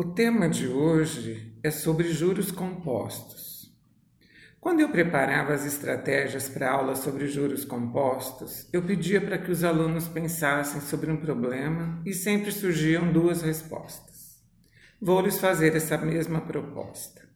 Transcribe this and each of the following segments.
O tema de hoje é sobre juros compostos. Quando eu preparava as estratégias para a aula sobre juros compostos, eu pedia para que os alunos pensassem sobre um problema e sempre surgiam duas respostas. Vou lhes fazer essa mesma proposta.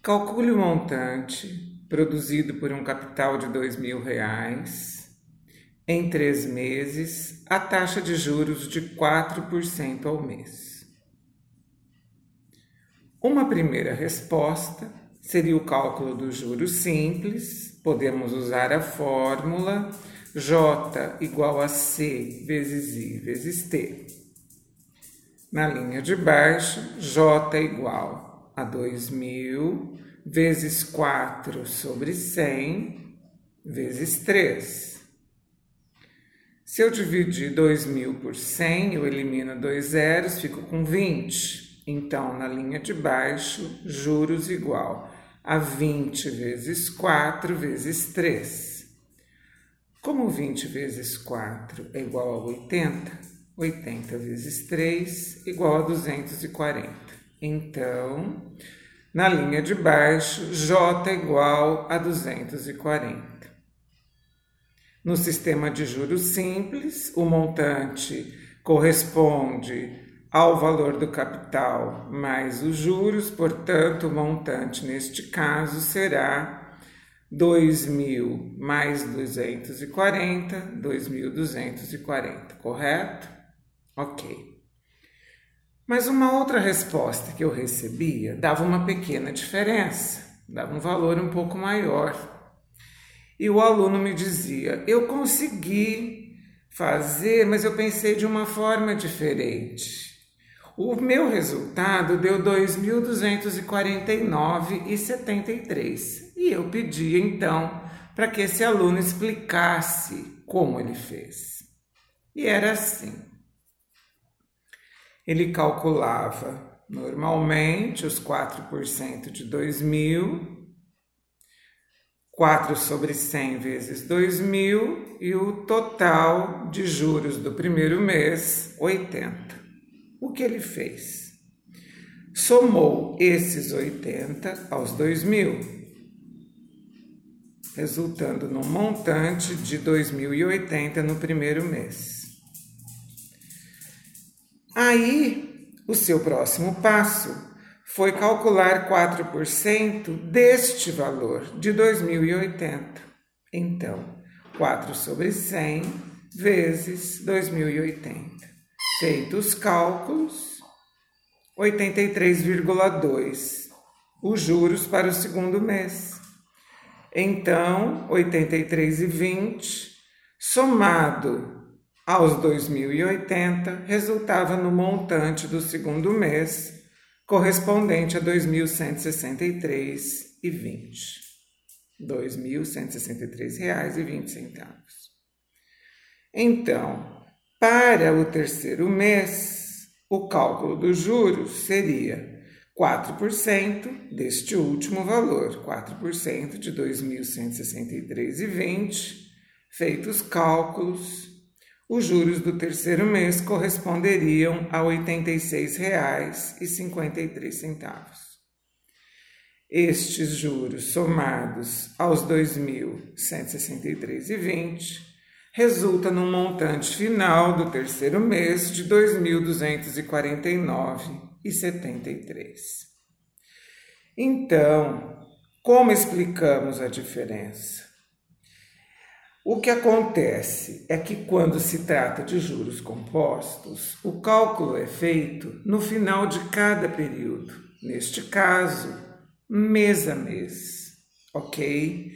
Calcule o montante produzido por um capital de mil reais em três meses a taxa de juros de 4% ao mês. Uma primeira resposta seria o cálculo do juros simples. Podemos usar a fórmula J igual a C vezes I vezes T. Na linha de baixo, J igual a 2.000 vezes 4 sobre 100 vezes 3. Se eu dividir 2.000 por 100, eu elimino dois zeros, fico com 20. Então, na linha de baixo, juros igual a 20 vezes 4 vezes 3. Como 20 vezes 4 é igual a 80, 80 vezes 3 igual a 240. Então, na linha de baixo, J é igual a 240. No sistema de juros simples, o montante corresponde ao valor do capital mais os juros, portanto, o montante neste caso será 2.000 mais 240, 2.240, correto? Ok. Mas uma outra resposta que eu recebia dava uma pequena diferença, dava um valor um pouco maior. E o aluno me dizia: Eu consegui fazer, mas eu pensei de uma forma diferente. O meu resultado deu 2.249,73 e eu pedi então para que esse aluno explicasse como ele fez. E era assim. Ele calculava normalmente os 4% de 2.000, 4 sobre 100 vezes 2.000 e o total de juros do primeiro mês, 80. O que ele fez? Somou esses 80 aos 2 mil, resultando num montante de 2.080 no primeiro mês. Aí, o seu próximo passo foi calcular 4% deste valor de 2.080. Então, 4 sobre 100 vezes 2.080. Feitos os cálculos, 83,2 os juros para o segundo mês. Então, 83,20 somado aos 2.080 resultava no montante do segundo mês, correspondente a 2.163,20. R$ 2.163,20. Então, para o terceiro mês, o cálculo dos juros seria 4% deste último valor, 4% de 2.163,20. Feitos cálculos, os juros do terceiro mês corresponderiam a R$ 86,53. Estes juros somados aos 2.163,20 resulta num montante final do terceiro mês de R$ 2.249,73. Então, como explicamos a diferença? O que acontece é que quando se trata de juros compostos, o cálculo é feito no final de cada período, neste caso, mês a mês, ok?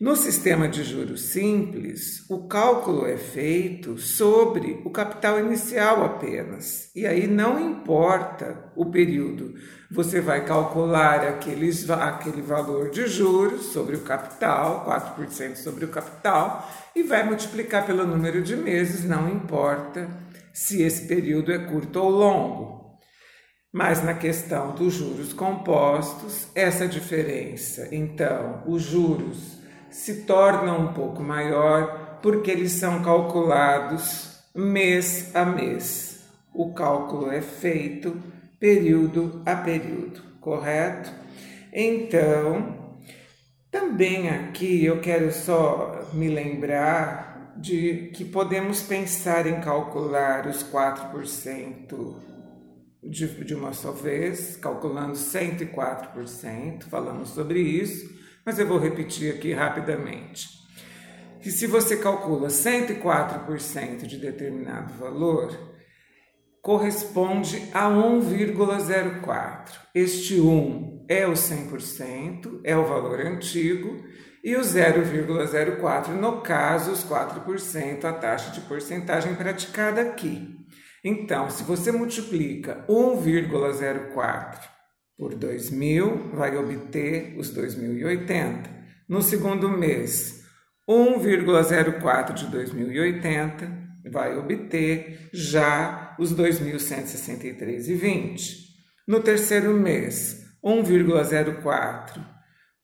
No sistema de juros simples, o cálculo é feito sobre o capital inicial apenas. E aí não importa o período, você vai calcular aqueles, aquele valor de juros sobre o capital, 4% sobre o capital, e vai multiplicar pelo número de meses, não importa se esse período é curto ou longo. Mas na questão dos juros compostos, essa diferença, então, os juros se torna um pouco maior porque eles são calculados mês a mês. o cálculo é feito período a período, correto? Então, também aqui eu quero só me lembrar de que podemos pensar em calcular os 4% de, de uma só vez, calculando 104%, falamos sobre isso, mas eu vou repetir aqui rapidamente. Que se você calcula 104% de determinado valor, corresponde a 1,04. Este 1 é o 100%, é o valor antigo, e o 0,04, no caso, os 4%, a taxa de porcentagem praticada aqui. Então, se você multiplica 1,04 por 2.000, vai obter os 2.080. No segundo mês, 1,04 de 2.080 vai obter já os 2.163,20. No terceiro mês, 1,04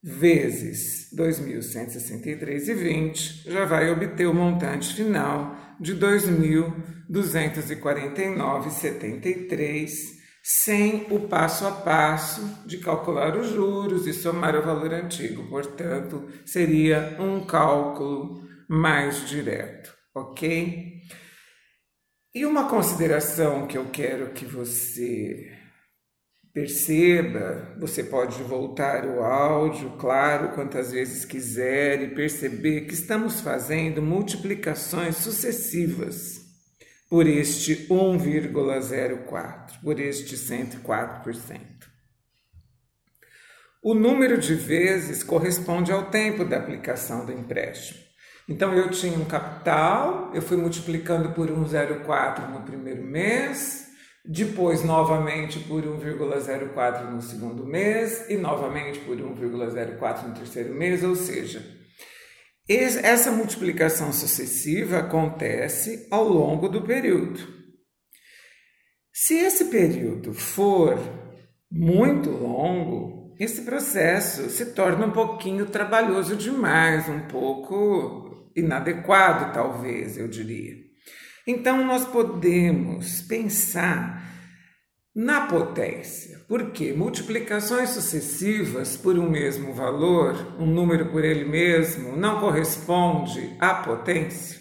vezes 2.163,20 já vai obter o montante final de 2.249,73, sem o passo a passo de calcular os juros e somar o valor antigo. Portanto, seria um cálculo mais direto, ok? E uma consideração que eu quero que você perceba, você pode voltar o áudio, claro, quantas vezes quiser, e perceber que estamos fazendo multiplicações sucessivas por este 1,04, por este 104%. O número de vezes corresponde ao tempo da aplicação do empréstimo. Então eu tinha um capital, eu fui multiplicando por 1,04 no primeiro mês, depois novamente por 1,04 no segundo mês e novamente por 1,04 no terceiro mês, ou seja, essa multiplicação sucessiva acontece ao longo do período. Se esse período for muito longo, esse processo se torna um pouquinho trabalhoso demais, um pouco inadequado, talvez, eu diria. Então, nós podemos pensar na potência, porque multiplicações sucessivas por um mesmo valor, um número por ele mesmo, não corresponde à potência.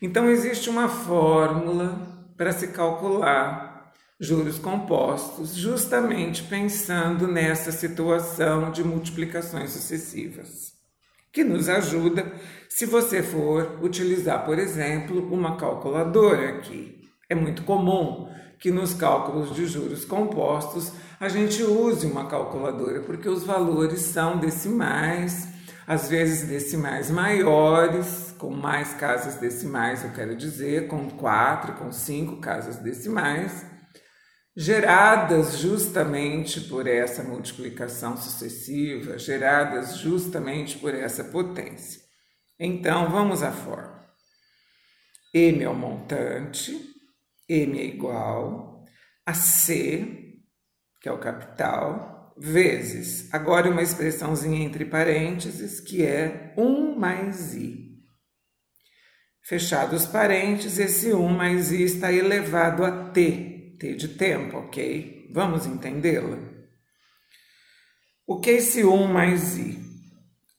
Então, existe uma fórmula para se calcular juros compostos, justamente pensando nessa situação de multiplicações sucessivas que nos ajuda se você for utilizar, por exemplo, uma calculadora aqui. É muito comum que nos cálculos de juros compostos a gente use uma calculadora, porque os valores são decimais, às vezes decimais maiores, com mais casas decimais, eu quero dizer, com quatro, com cinco casas decimais geradas justamente por essa multiplicação sucessiva, geradas justamente por essa potência. Então, vamos à forma. M é o montante, M é igual a C, que é o capital, vezes, agora uma expressãozinha entre parênteses, que é 1 mais I. Fechados parênteses, esse 1 mais I está elevado a T, T de tempo, ok? Vamos entendê-la? O que é esse 1 mais I?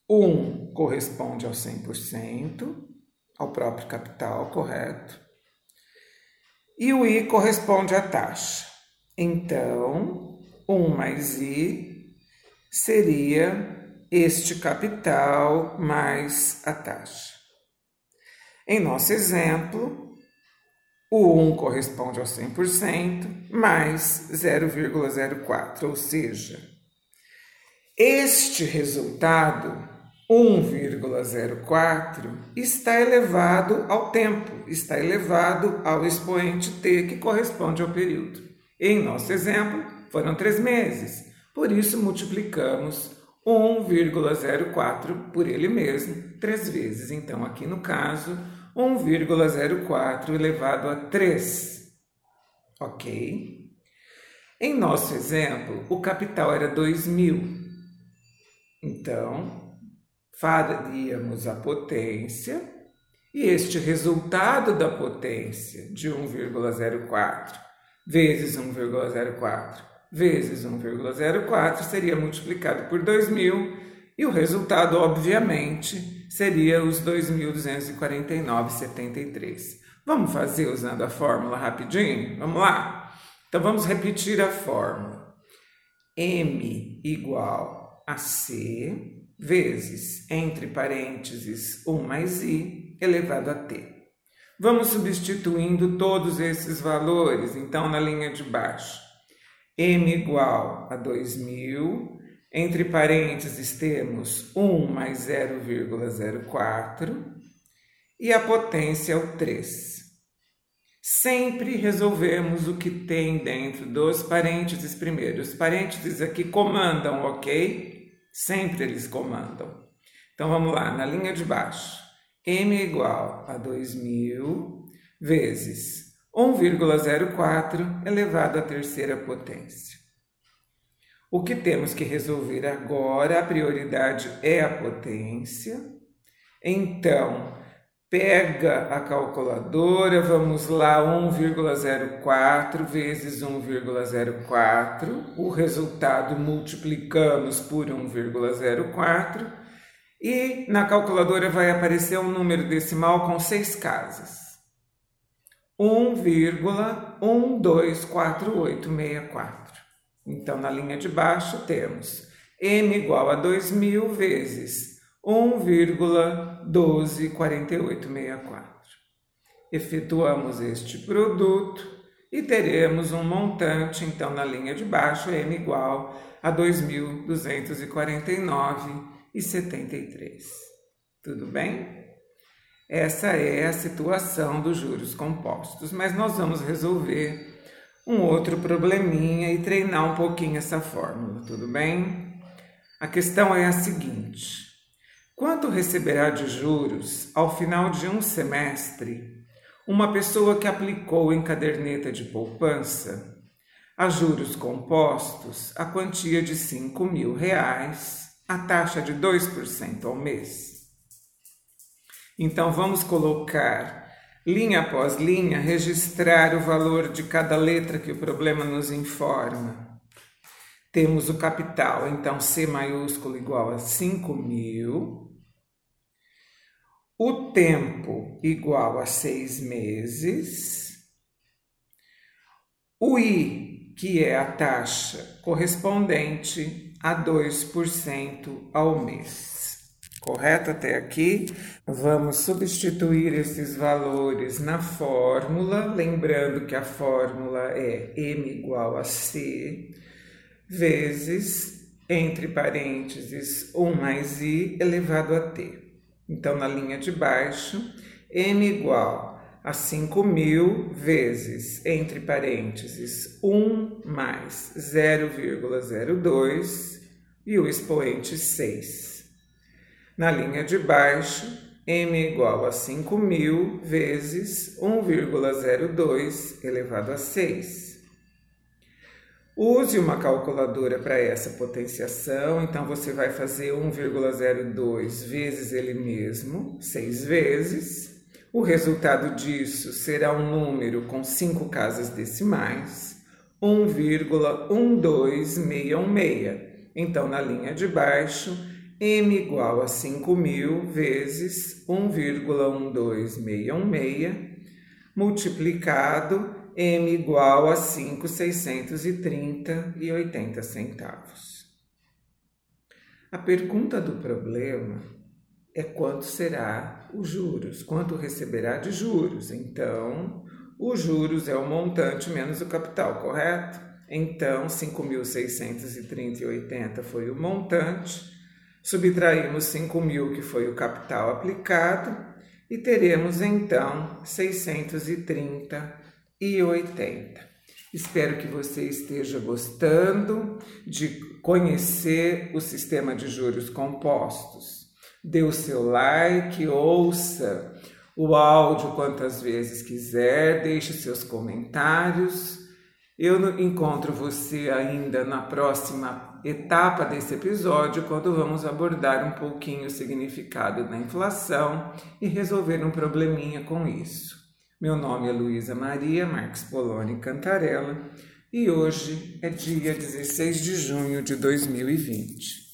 1 corresponde ao 100%, ao próprio capital, correto? E o I corresponde à taxa. Então, 1 mais I seria este capital mais a taxa. Em nosso exemplo, o 1 corresponde ao 100%, mais 0,04, ou seja, este resultado, 1,04, está elevado ao tempo, está elevado ao expoente t, que corresponde ao período. Em nosso exemplo, foram três meses, por isso multiplicamos 1,04 por ele mesmo, três vezes. Então, aqui no caso, 1,04 elevado a 3. Ok? Em nosso exemplo, o capital era 2 mil. Então, faríamos a potência e este resultado da potência de 1,04 vezes 1,04 vezes 1,04 seria multiplicado por 2.000 e o resultado, obviamente, seria os 2.249,73. Vamos fazer usando a fórmula rapidinho? Vamos lá? Então vamos repetir a fórmula. M igual a C vezes, entre parênteses, 1 mais I elevado a T. Vamos substituindo todos esses valores, então, na linha de baixo. M igual a 2.000, entre parênteses temos 1 mais 0,04 e a potência é o 3. Sempre resolvemos o que tem dentro dos parênteses primeiro. Os parênteses aqui comandam, ok? Sempre eles comandam. Então vamos lá, na linha de baixo. M igual a 2.000 vezes 1,04 elevado à terceira potência. O que temos que resolver agora, a prioridade é a potência. Então, pega a calculadora, vamos lá, 1,04 vezes 1,04, o resultado multiplicamos por 1,04 e na calculadora vai aparecer um número decimal com seis casas. 1,124864. Então, na linha de baixo temos m igual a 2.000 vezes 1,124864. Efetuamos este produto e teremos um montante, então, na linha de baixo, m igual a 2.249,73. Tudo bem? Essa é a situação dos juros compostos, mas nós vamos resolver um outro probleminha e treinar um pouquinho essa fórmula, tudo bem? A questão é a seguinte: quanto receberá de juros ao final de um semestre uma pessoa que aplicou em caderneta de poupança a juros compostos a quantia de 5 mil reais, a taxa de 2% ao mês? Então vamos colocar linha após linha, registrar o valor de cada letra que o problema nos informa. Temos o capital, então C maiúsculo igual a 5 mil. O tempo igual a seis meses. O I, que é a taxa correspondente a 2% ao mês. Correto até aqui? Vamos substituir esses valores na fórmula, lembrando que a fórmula é m igual a c vezes, entre parênteses, 1 mais i elevado a t. Então, na linha de baixo, m igual a 5.000 vezes, entre parênteses, 1 mais 0,02 e o expoente 6. Na linha de baixo, m igual a 5.000 vezes 1,02 elevado a 6. Use uma calculadora para essa potenciação, então você vai fazer 1,02 vezes ele mesmo, 6 vezes. O resultado disso será um número com 5 casas decimais, 1,12616. Então, na linha de baixo, m igual a 5.000 vezes 1,12616 multiplicado m igual a 5.630,80 centavos. A pergunta do problema é quanto será os juros, quanto receberá de juros. Então, os juros é o montante menos o capital, correto? Então, 5.630,80 foi o montante Subtraímos 5 mil, que foi o capital aplicado, e teremos então 630 e 80. Espero que você esteja gostando de conhecer o sistema de juros compostos. Dê o seu like, ouça o áudio quantas vezes quiser, deixe seus comentários. Eu encontro você ainda na próxima etapa desse episódio, quando vamos abordar um pouquinho o significado da inflação e resolver um probleminha com isso. Meu nome é Luísa Maria Marques Poloni Cantarella e hoje é dia 16 de junho de 2020.